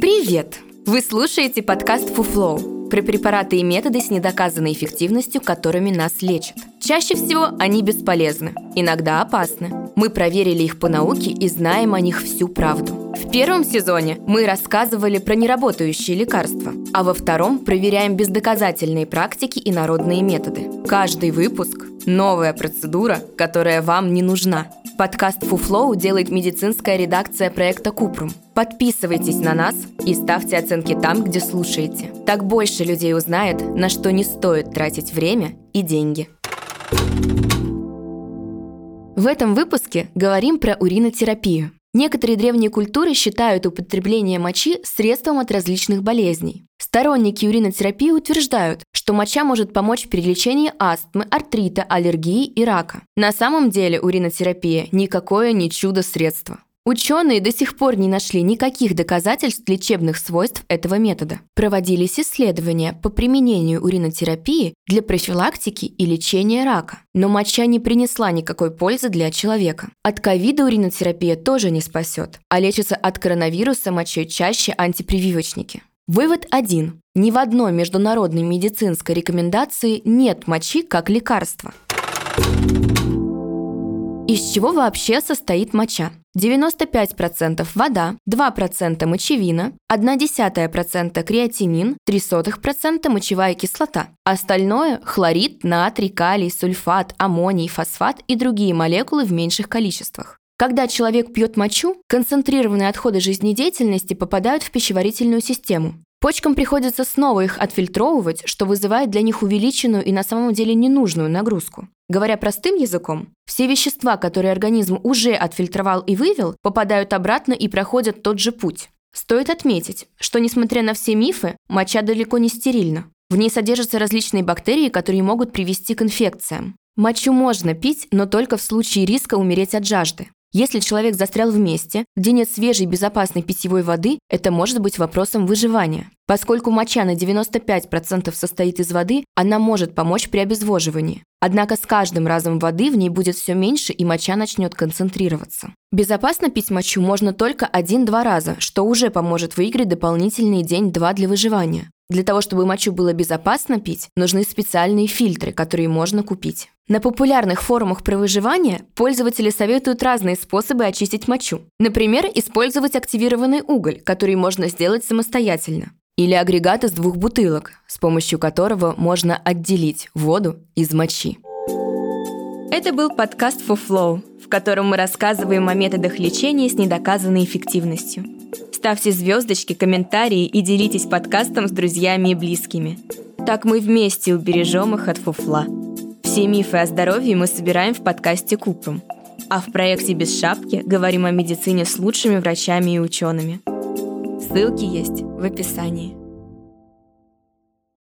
Привет! Вы слушаете подкаст «Фуфлоу» про препараты и методы с недоказанной эффективностью, которыми нас лечат. Чаще всего они бесполезны, иногда опасны. Мы проверили их по науке и знаем о них всю правду. В первом сезоне мы рассказывали про неработающие лекарства, а во втором проверяем бездоказательные практики и народные методы. Каждый выпуск – новая процедура, которая вам не нужна. Подкаст «Фуфлоу» делает медицинская редакция проекта «Купрум». Подписывайтесь на нас и ставьте оценки там, где слушаете. Так больше людей узнает, на что не стоит тратить время и деньги. В этом выпуске говорим про уринотерапию. Некоторые древние культуры считают употребление мочи средством от различных болезней. Сторонники уринотерапии утверждают, что моча может помочь при лечении астмы, артрита, аллергии и рака. На самом деле уринотерапия – никакое не чудо-средство. Ученые до сих пор не нашли никаких доказательств лечебных свойств этого метода. Проводились исследования по применению уринотерапии для профилактики и лечения рака. Но моча не принесла никакой пользы для человека. От ковида уринотерапия тоже не спасет, а лечится от коронавируса мочой чаще антипрививочники. Вывод 1. Ни в одной международной медицинской рекомендации нет мочи как лекарства. Из чего вообще состоит моча? 95% вода, 2% мочевина, 0,1% креатинин, 0,03% мочевая кислота. Остальное – хлорид, натрий, калий, сульфат, аммоний, фосфат и другие молекулы в меньших количествах. Когда человек пьет мочу, концентрированные отходы жизнедеятельности попадают в пищеварительную систему. Почкам приходится снова их отфильтровывать, что вызывает для них увеличенную и на самом деле ненужную нагрузку. Говоря простым языком, все вещества, которые организм уже отфильтровал и вывел, попадают обратно и проходят тот же путь. Стоит отметить, что несмотря на все мифы, моча далеко не стерильна. В ней содержатся различные бактерии, которые могут привести к инфекциям. Мочу можно пить, но только в случае риска умереть от жажды. Если человек застрял в месте, где нет свежей безопасной питьевой воды, это может быть вопросом выживания. Поскольку моча на 95% состоит из воды, она может помочь при обезвоживании. Однако с каждым разом воды в ней будет все меньше и моча начнет концентрироваться. Безопасно пить мочу можно только один-два раза, что уже поможет выиграть дополнительный день-два для выживания. Для того, чтобы мочу было безопасно пить, нужны специальные фильтры, которые можно купить. На популярных форумах про выживание пользователи советуют разные способы очистить мочу. Например, использовать активированный уголь, который можно сделать самостоятельно. Или агрегат из двух бутылок, с помощью которого можно отделить воду из мочи. Это был подкаст For Flow, в котором мы рассказываем о методах лечения с недоказанной эффективностью. Ставьте звездочки, комментарии и делитесь подкастом с друзьями и близкими. Так мы вместе убережем их от фуфла. Все мифы о здоровье мы собираем в подкасте Купрум. А в проекте «Без шапки» говорим о медицине с лучшими врачами и учеными. Ссылки есть в описании.